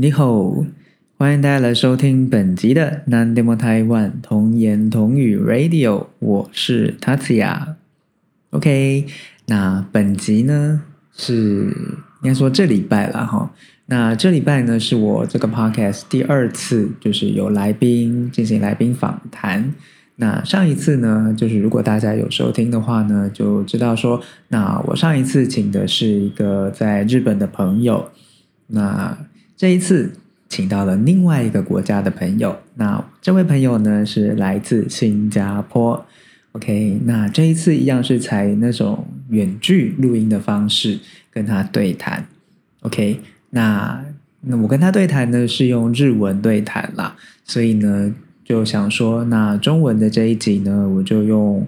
你好，欢迎大家来收听本集的南 demo 台湾童言童语 Radio，我是 Tatsuya。OK，那本集呢是应该说这礼拜了哈。那这礼拜呢是我这个 Podcast 第二次，就是有来宾进行来宾访谈。那上一次呢，就是如果大家有收听的话呢，就知道说，那我上一次请的是一个在日本的朋友，那这一次请到了另外一个国家的朋友，那这位朋友呢是来自新加坡。OK，那这一次一样是采那种远距录音的方式跟他对谈。OK，那那我跟他对谈呢是用日文对谈啦，所以呢。就想说，那中文的这一集呢，我就用，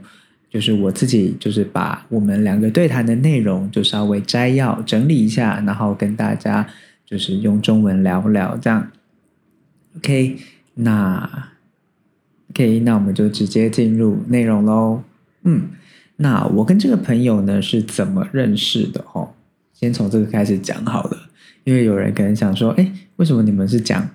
就是我自己，就是把我们两个对谈的内容，就稍微摘要整理一下，然后跟大家就是用中文聊聊这样。OK，那 OK，那我们就直接进入内容喽。嗯，那我跟这个朋友呢是怎么认识的？哦，先从这个开始讲好了，因为有人可能想说，哎，为什么你们是讲？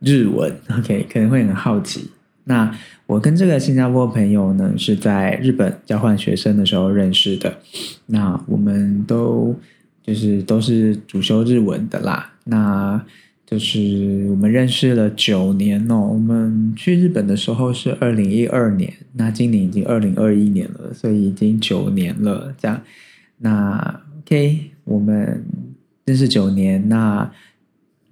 日文，OK，可能会很好奇。那我跟这个新加坡朋友呢，是在日本交换学生的时候认识的。那我们都就是都是主修日文的啦。那就是我们认识了九年哦。我们去日本的时候是二零一二年，那今年已经二零二一年了，所以已经九年了。这样，那 OK，我们认识九年，那。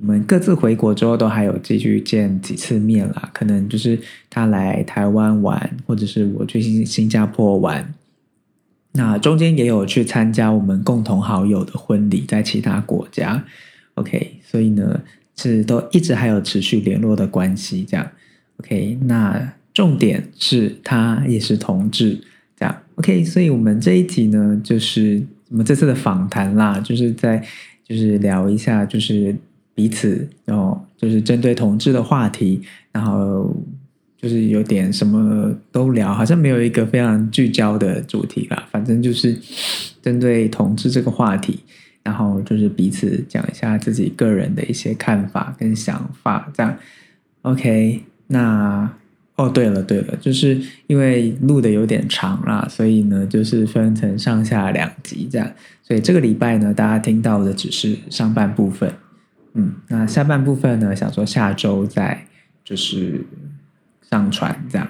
我们各自回国之后，都还有继续见几次面啦。可能就是他来台湾玩，或者是我去新新加坡玩。那中间也有去参加我们共同好友的婚礼，在其他国家。OK，所以呢是都一直还有持续联络的关系。这样 OK，那重点是他也是同志。这样 OK，所以我们这一集呢，就是我们这次的访谈啦，就是在就是聊一下，就是。彼此，然后就是针对同志的话题，然后就是有点什么都聊，好像没有一个非常聚焦的主题啦。反正就是针对同志这个话题，然后就是彼此讲一下自己个人的一些看法跟想法，这样。OK，那哦，对了对了，就是因为录的有点长啦，所以呢，就是分成上下两集这样。所以这个礼拜呢，大家听到的只是上半部分。嗯，那下半部分呢？想说下周再就是上传这样，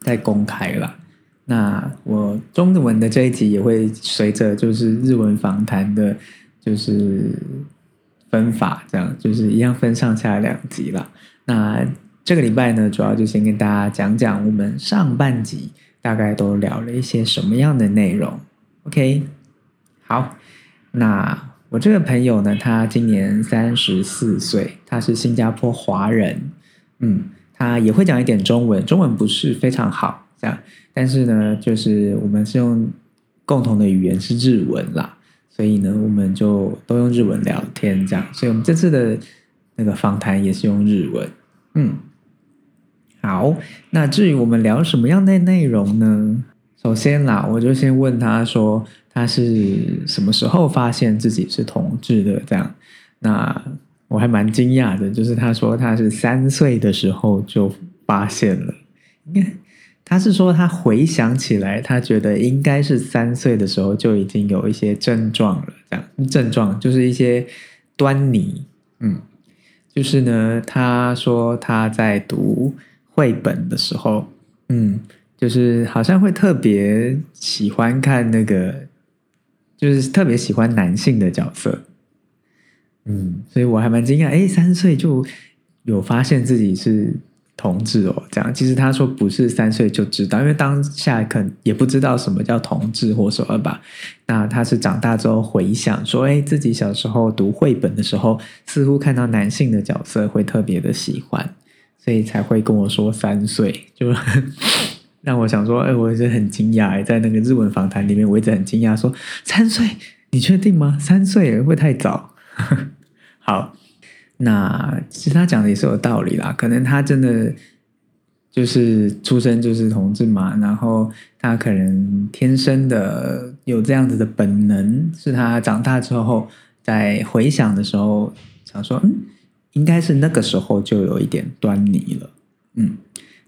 再公开了。那我中文的这一集也会随着就是日文访谈的，就是分法这样，就是一样分上下两集了。那这个礼拜呢，主要就先跟大家讲讲我们上半集大概都聊了一些什么样的内容。OK，好，那。我这个朋友呢，他今年三十四岁，他是新加坡华人，嗯，他也会讲一点中文，中文不是非常好，这样，但是呢，就是我们是用共同的语言是日文啦，所以呢，我们就都用日文聊天，这样，所以我们这次的那个访谈也是用日文，嗯，好，那至于我们聊什么样的内容呢？首先啦，我就先问他说。他是什么时候发现自己是同志的？这样，那我还蛮惊讶的。就是他说他是三岁的时候就发现了，他是说他回想起来，他觉得应该是三岁的时候就已经有一些症状了。这样症状就是一些端倪。嗯，就是呢，他说他在读绘本的时候，嗯，就是好像会特别喜欢看那个。就是特别喜欢男性的角色，嗯，所以我还蛮惊讶，哎，三岁就有发现自己是同志哦，这样。其实他说不是三岁就知道，因为当下可能也不知道什么叫同志或什么吧。那他是长大之后回想说，哎，自己小时候读绘本的时候，似乎看到男性的角色会特别的喜欢，所以才会跟我说三岁就。让我想说，哎，我一直很惊讶，在那个日文访谈里面，我一直很惊讶，说三岁，你确定吗？三岁会不会太早？好，那其实他讲的也是有道理啦，可能他真的就是出生就是同志嘛，然后他可能天生的有这样子的本能，是他长大之后在回想的时候想说，嗯，应该是那个时候就有一点端倪了。嗯，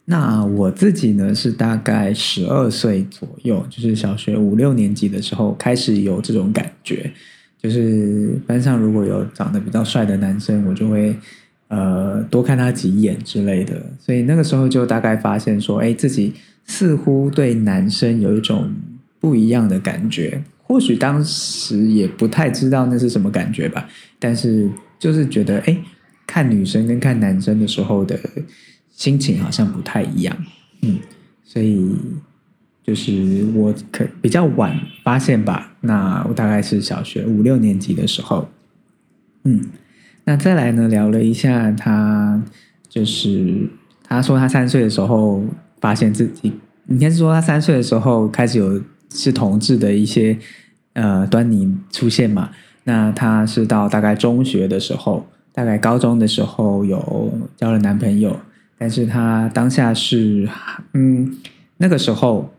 那我自己呢是大概十二岁左右，就是小学五六年级的时候开始有这种感觉，就是班上如果有长得比较帅的男生，我就会呃多看他几眼之类的。所以那个时候就大概发现说，哎，自己似乎对男生有一种不一样的感觉。或许当时也不太知道那是什么感觉吧，但是就是觉得，哎，看女生跟看男生的时候的心情好像不太一样，嗯，所以就是我可比较晚发现吧。那我大概是小学五六年级的时候，嗯，那再来呢，聊了一下他，就是他说他三岁的时候发现自己，应该是说他三岁的时候开始有。是同志的一些呃端倪出现嘛？那他是到大概中学的时候，大概高中的时候有交了男朋友，但是他当下是嗯那个时候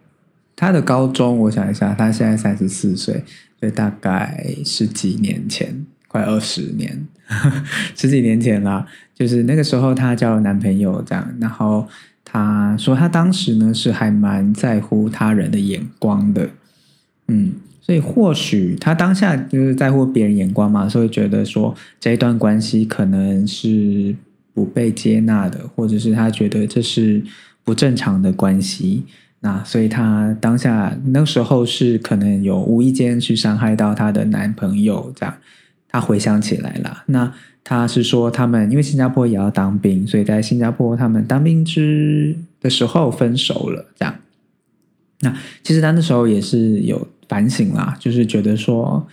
他的高中，我想一下，他现在三十四岁，所以大概十几年前，快二十年，十几年前啦，就是那个时候他交了男朋友这样，然后。他说，他当时呢是还蛮在乎他人的眼光的，嗯，所以或许他当下就是在乎别人眼光嘛，所以觉得说这一段关系可能是不被接纳的，或者是他觉得这是不正常的关系，那所以他当下那时候是可能有无意间去伤害到她的男朋友，这样她回想起来了，那。她是说，他们因为新加坡也要当兵，所以在新加坡他们当兵之的时候分手了。这样，那其实她那时候也是有反省啦，就是觉得说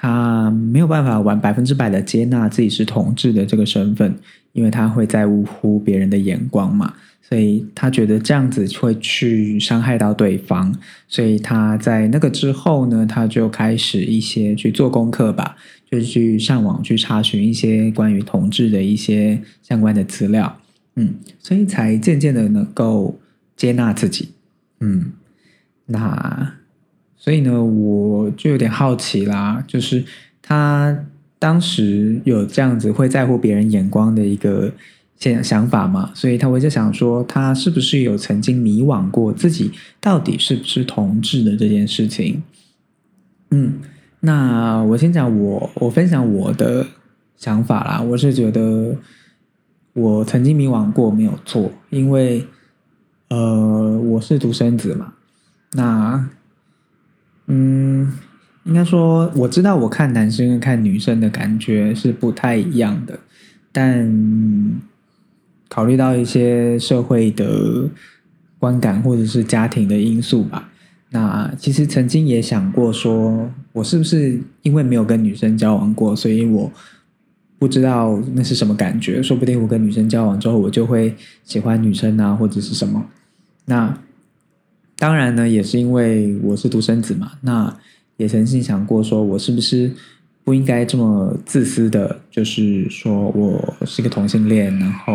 他没有办法完百分之百的接纳自己是同志的这个身份，因为他会在乎别人的眼光嘛，所以他觉得这样子会去伤害到对方，所以他在那个之后呢，他就开始一些去做功课吧。就是去上网去查询一些关于同志的一些相关的资料，嗯，所以才渐渐的能够接纳自己，嗯，那所以呢，我就有点好奇啦，就是他当时有这样子会在乎别人眼光的一个想想法嘛，所以他我就想说，他是不是有曾经迷惘过自己到底是不是同志的这件事情，嗯。那我先讲我，我分享我的想法啦。我是觉得我曾经迷惘过，没有错，因为呃，我是独生子嘛。那嗯，应该说我知道，我看男生跟看女生的感觉是不太一样的，但考虑到一些社会的观感或者是家庭的因素吧。那其实曾经也想过，说我是不是因为没有跟女生交往过，所以我不知道那是什么感觉？说不定我跟女生交往之后，我就会喜欢女生啊，或者是什么？那当然呢，也是因为我是独生子嘛。那也曾经想过，说我是不是不应该这么自私的，就是说我是一个同性恋，然后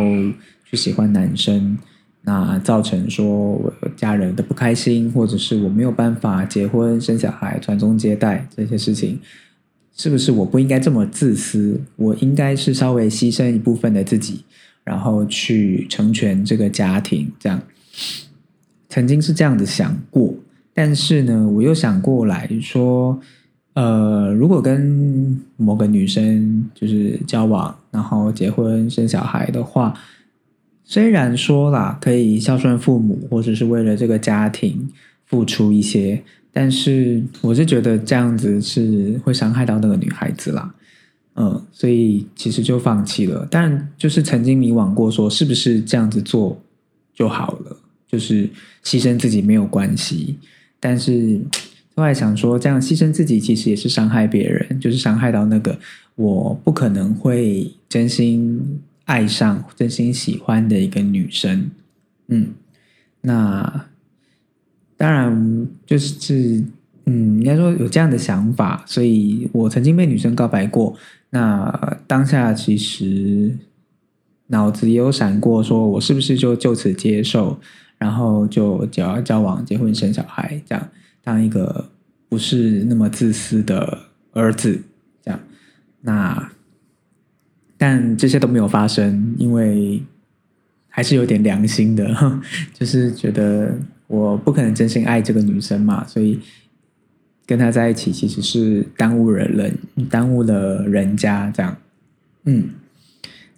去喜欢男生。那造成说我家人的不开心，或者是我没有办法结婚生小孩传宗接代这些事情，是不是我不应该这么自私？我应该是稍微牺牲一部分的自己，然后去成全这个家庭。这样曾经是这样子想过，但是呢，我又想过来说，呃，如果跟某个女生就是交往，然后结婚生小孩的话。虽然说啦，可以孝顺父母，或者是为了这个家庭付出一些，但是我是觉得这样子是会伤害到那个女孩子啦，嗯，所以其实就放弃了。但就是曾经迷惘过，说是不是这样子做就好了，就是牺牲自己没有关系。但是后来想说，这样牺牲自己其实也是伤害别人，就是伤害到那个我不可能会真心。爱上真心喜欢的一个女生，嗯，那当然就是嗯，应该说有这样的想法，所以我曾经被女生告白过。那当下其实脑子也有闪过，说我是不是就就此接受，然后就交交往、结婚、生小孩，这样当一个不是那么自私的儿子，这样那。但这些都没有发生，因为还是有点良心的，就是觉得我不可能真心爱这个女生嘛，所以跟她在一起其实是耽误了，耽误了人家这样。嗯，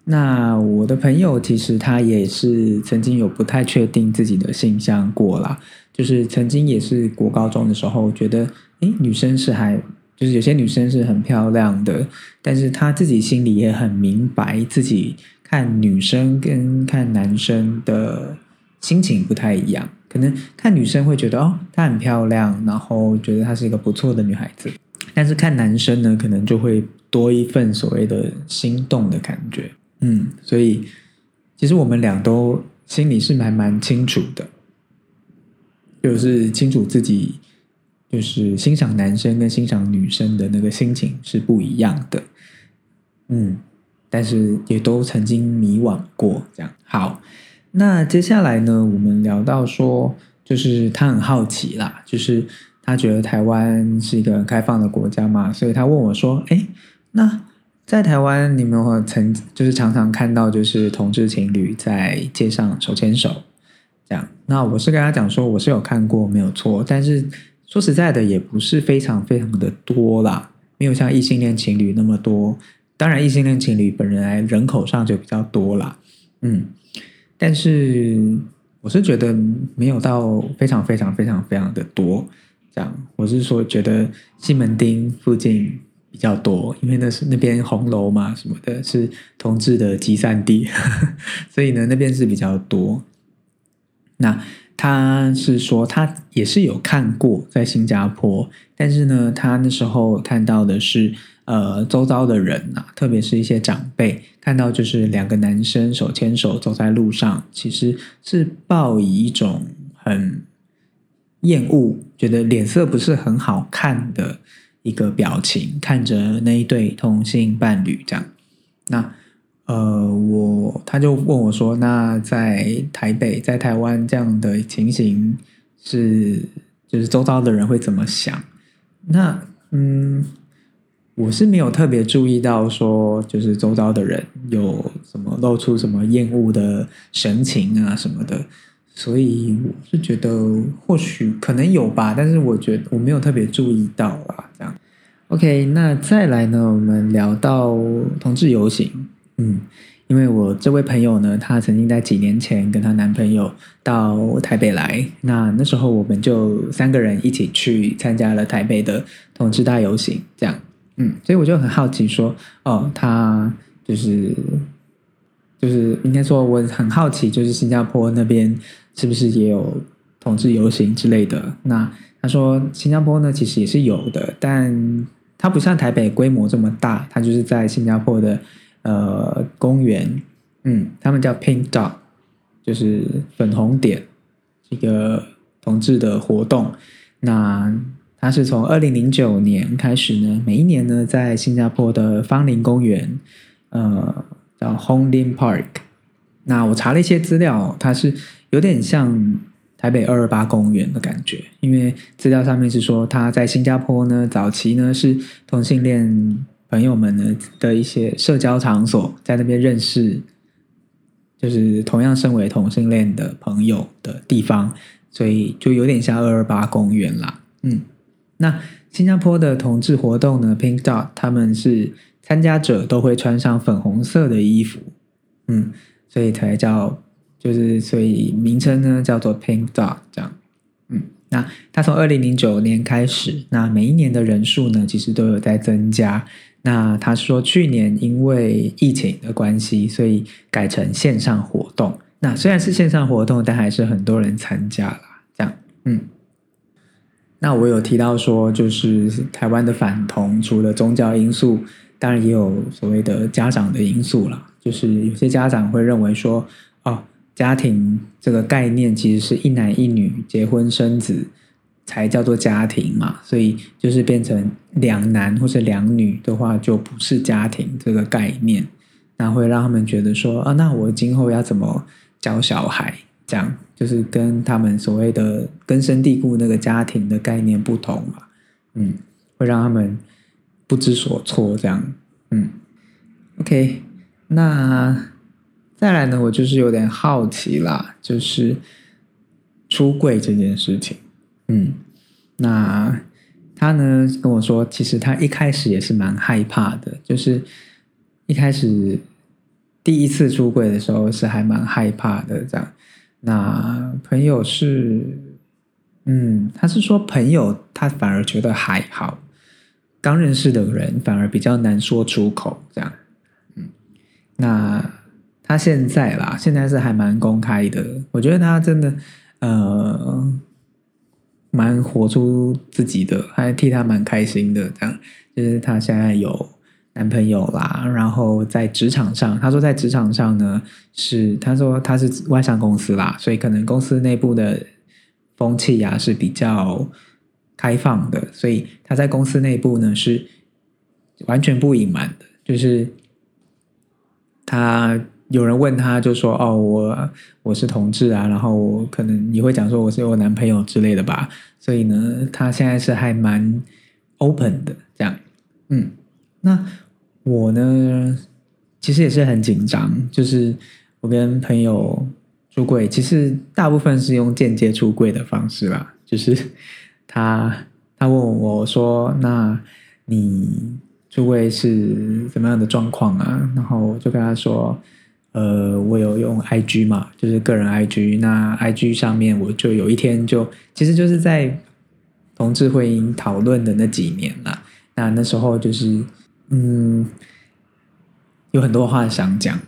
那我的朋友其实他也是曾经有不太确定自己的性向过啦，就是曾经也是国高中的时候觉得，诶，女生是还。就是有些女生是很漂亮的，但是她自己心里也很明白，自己看女生跟看男生的心情不太一样。可能看女生会觉得哦，她很漂亮，然后觉得她是一个不错的女孩子。但是看男生呢，可能就会多一份所谓的心动的感觉。嗯，所以其实我们俩都心里是还蛮清楚的，就是清楚自己。就是欣赏男生跟欣赏女生的那个心情是不一样的，嗯，但是也都曾经迷惘过。这样好，那接下来呢，我们聊到说，就是他很好奇啦，就是他觉得台湾是一个很开放的国家嘛，所以他问我说：“哎，那在台湾，你们曾就是常常看到就是同志情侣在街上手牵手这样？”那我是跟他讲说，我是有看过，没有错，但是。说实在的，也不是非常非常的多啦，没有像异性恋情侣那么多。当然，异性恋情侣本人来人口上就比较多啦，嗯，但是我是觉得没有到非常非常非常非常的多。这样，我是说觉得西门町附近比较多，因为那是那边红楼嘛什么的，是同志的集散地，所以呢，那边是比较多。那。他是说，他也是有看过在新加坡，但是呢，他那时候看到的是，呃，周遭的人啊，特别是一些长辈，看到就是两个男生手牵手走在路上，其实是抱以一种很厌恶，觉得脸色不是很好看的一个表情，看着那一对同性伴侣这样，那。呃，我他就问我说：“那在台北，在台湾这样的情形是，就是周遭的人会怎么想？”那嗯，我是没有特别注意到说，就是周遭的人有什么露出什么厌恶的神情啊什么的，所以我是觉得或许可能有吧，但是我觉得我没有特别注意到啊。这样，OK，那再来呢，我们聊到同志游行。嗯，因为我这位朋友呢，她曾经在几年前跟她男朋友到台北来，那那时候我们就三个人一起去参加了台北的同志大游行，这样，嗯，所以我就很好奇说，哦，他就是就是应该说我很好奇，就是新加坡那边是不是也有同志游行之类的？那他说新加坡呢其实也是有的，但它不像台北规模这么大，它就是在新加坡的。呃，公园，嗯，他们叫 Pink Dot，就是粉红点，一个同志的活动。那它是从二零零九年开始呢，每一年呢，在新加坡的芳林公园，呃，叫 Hong Lim Park。那我查了一些资料，它是有点像台北二二八公园的感觉，因为资料上面是说，它在新加坡呢，早期呢是同性恋。朋友们呢的一些社交场所，在那边认识，就是同样身为同性恋的朋友的地方，所以就有点像二二八公园啦。嗯，那新加坡的同志活动呢，Pink Dot，他们是参加者都会穿上粉红色的衣服，嗯，所以才叫，就是所以名称呢叫做 Pink Dot 这样，嗯，那他从二零零九年开始，那每一年的人数呢，其实都有在增加。那他说，去年因为疫情的关系，所以改成线上活动。那虽然是线上活动，但还是很多人参加了。这样，嗯。那我有提到说，就是台湾的反同，除了宗教因素，当然也有所谓的家长的因素了。就是有些家长会认为说，哦，家庭这个概念其实是一男一女结婚生子。才叫做家庭嘛，所以就是变成两男或者两女的话，就不是家庭这个概念，那会让他们觉得说啊，那我今后要怎么教小孩？这样就是跟他们所谓的根深蒂固那个家庭的概念不同嘛，嗯，会让他们不知所措这样，嗯，OK，那再来呢，我就是有点好奇啦，就是出柜这件事情。嗯，那他呢跟我说，其实他一开始也是蛮害怕的，就是一开始第一次出柜的时候是还蛮害怕的。这样，那朋友是，嗯，他是说朋友他反而觉得还好，刚认识的人反而比较难说出口。这样，那他现在啦，现在是还蛮公开的，我觉得他真的，呃。蛮活出自己的，还替他蛮开心的。这样，就是他现在有男朋友啦，然后在职场上，他说在职场上呢，是他说他是外商公司啦，所以可能公司内部的风气呀是比较开放的，所以他在公司内部呢是完全不隐瞒的，就是他。有人问他，就说：“哦，我我是同志啊，然后可能你会讲说我是我男朋友之类的吧。”所以呢，他现在是还蛮 open 的这样。嗯，那我呢，其实也是很紧张，就是我跟朋友出柜，其实大部分是用间接出柜的方式吧。就是他他问我说：“那你出柜是怎么样的状况啊？”然后我就跟他说。呃，我有用 IG 嘛，就是个人 IG。那 IG 上面，我就有一天就，其实就是在同志婚姻讨论的那几年了。那那时候就是，嗯，有很多话想讲，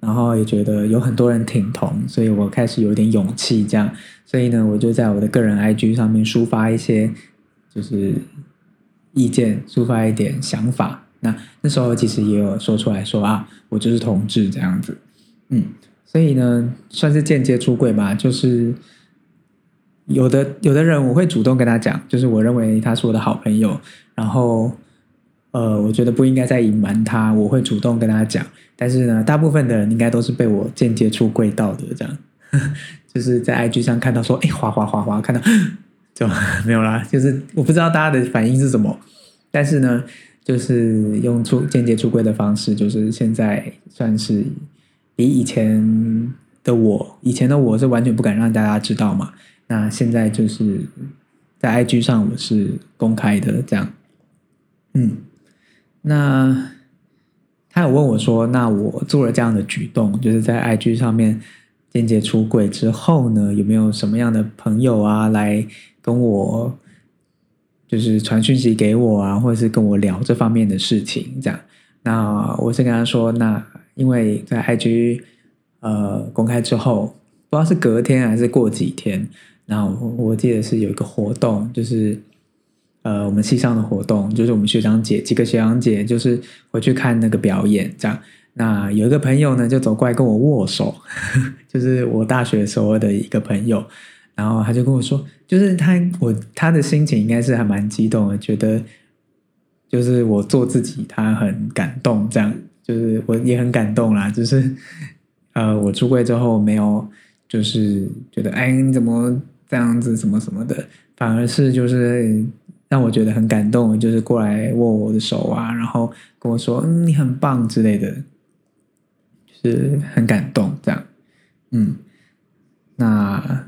然后也觉得有很多人挺同，所以我开始有点勇气这样。所以呢，我就在我的个人 IG 上面抒发一些，就是意见，抒发一点想法。那那时候其实也有说出来说啊，我就是同志这样子。嗯，所以呢，算是间接出柜吧。就是有的有的人，我会主动跟他讲，就是我认为他是我的好朋友，然后呃，我觉得不应该再隐瞒他，我会主动跟他讲。但是呢，大部分的人应该都是被我间接出柜到的，这样 就是在 IG 上看到说，哎，哗哗哗哗，看到就 没有啦。就是我不知道大家的反应是什么，但是呢，就是用出间接出柜的方式，就是现在算是。比以前的我，以前的我是完全不敢让大家知道嘛。那现在就是在 IG 上我是公开的，这样。嗯，那他有问我说，那我做了这样的举动，就是在 IG 上面间接出轨之后呢，有没有什么样的朋友啊来跟我，就是传讯息给我啊，或者是跟我聊这方面的事情？这样，那我是跟他说，那。因为在 IG 呃公开之后，不知道是隔天还是过几天，然后我记得是有一个活动，就是呃我们系上的活动，就是我们学长姐几个学长姐就是回去看那个表演，这样。那有一个朋友呢就走过来跟我握手，就是我大学时候的一个朋友，然后他就跟我说，就是他我他的心情应该是还蛮激动的，觉得就是我做自己，他很感动这样。就是我也很感动啦，就是呃，我出柜之后没有，就是觉得哎你怎么这样子什么什么的，反而是就是让我觉得很感动，就是过来握我的手啊，然后跟我说嗯你很棒之类的，就是很感动这样，嗯，那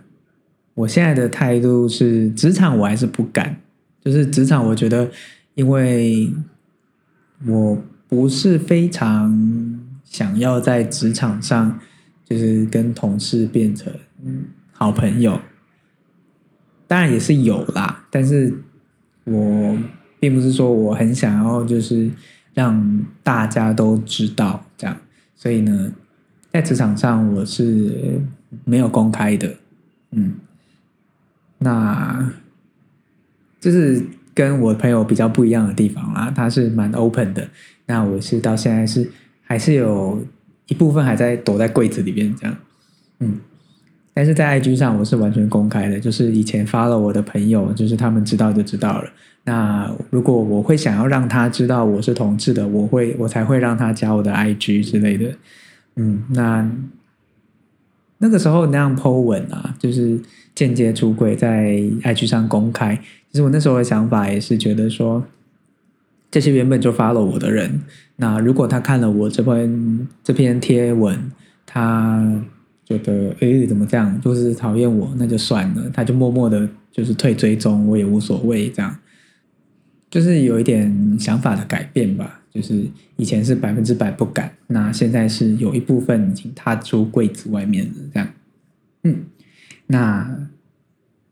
我现在的态度是职场我还是不敢，就是职场我觉得因为我。不是非常想要在职场上，就是跟同事变成好朋友。当然也是有啦，但是我并不是说我很想要，就是让大家都知道这样。所以呢，在职场上我是没有公开的。嗯，那就是。跟我朋友比较不一样的地方啦，他是蛮 open 的，那我是到现在是还是有一部分还在躲在柜子里边这样，嗯，但是在 IG 上我是完全公开的，就是以前发了我的朋友，就是他们知道就知道了。那如果我会想要让他知道我是同志的，我会我才会让他加我的 IG 之类的，嗯，那那个时候那样 po 文啊，就是间接出轨在 IG 上公开。其实我那时候的想法也是觉得说，这些原本就 follow 我的人，那如果他看了我这篇这篇贴文，他觉得诶怎么这样，就是讨厌我，那就算了，他就默默的，就是退追踪，我也无所谓，这样，就是有一点想法的改变吧。就是以前是百分之百不敢，那现在是有一部分已经踏出柜子外面了，这样。嗯，那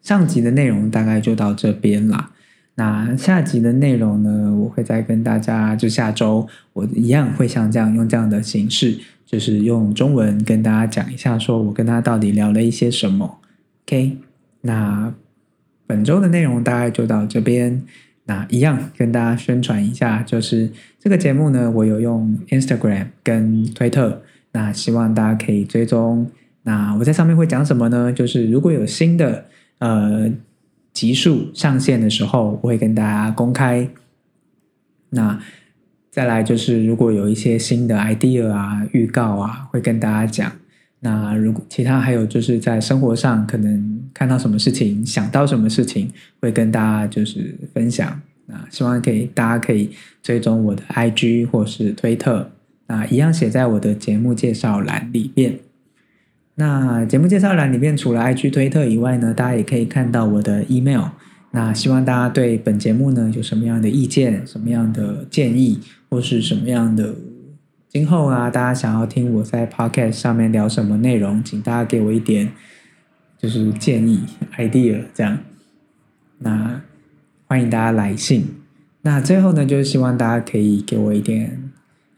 上集的内容大概就到这边啦。那下集的内容呢，我会再跟大家，就下周我一样会像这样用这样的形式，就是用中文跟大家讲一下，说我跟他到底聊了一些什么。OK，那本周的内容大概就到这边。那一样跟大家宣传一下，就是这个节目呢，我有用 Instagram 跟推特，那希望大家可以追踪。那我在上面会讲什么呢？就是如果有新的呃集数上线的时候，我会跟大家公开。那再来就是如果有一些新的 idea 啊、预告啊，会跟大家讲。那如果其他还有就是在生活上可能看到什么事情，想到什么事情，会跟大家就是分享。那希望可以大家可以追踪我的 IG 或是推特，那一样写在我的节目介绍栏里面。那节目介绍栏里面除了 IG 推特以外呢，大家也可以看到我的 email。那希望大家对本节目呢有什么样的意见、什么样的建议，或是什么样的？今后啊，大家想要听我在 Podcast 上面聊什么内容，请大家给我一点就是建议 idea 这样。那欢迎大家来信。那最后呢，就是希望大家可以给我一点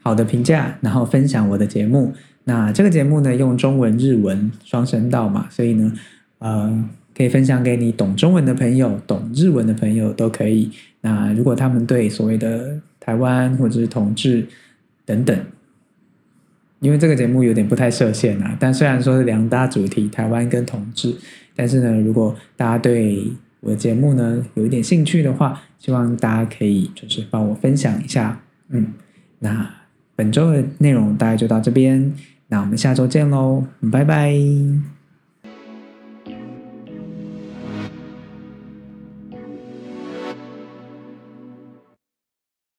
好的评价，然后分享我的节目。那这个节目呢，用中文、日文双声道嘛，所以呢，呃，可以分享给你懂中文的朋友、懂日文的朋友都可以。那如果他们对所谓的台湾或者是统治等等，因为这个节目有点不太设限啊，但虽然说是两大主题，台湾跟同志，但是呢，如果大家对我的节目呢有一点兴趣的话，希望大家可以就是帮我分享一下，嗯，那本周的内容大概就到这边，那我们下周见喽，拜拜。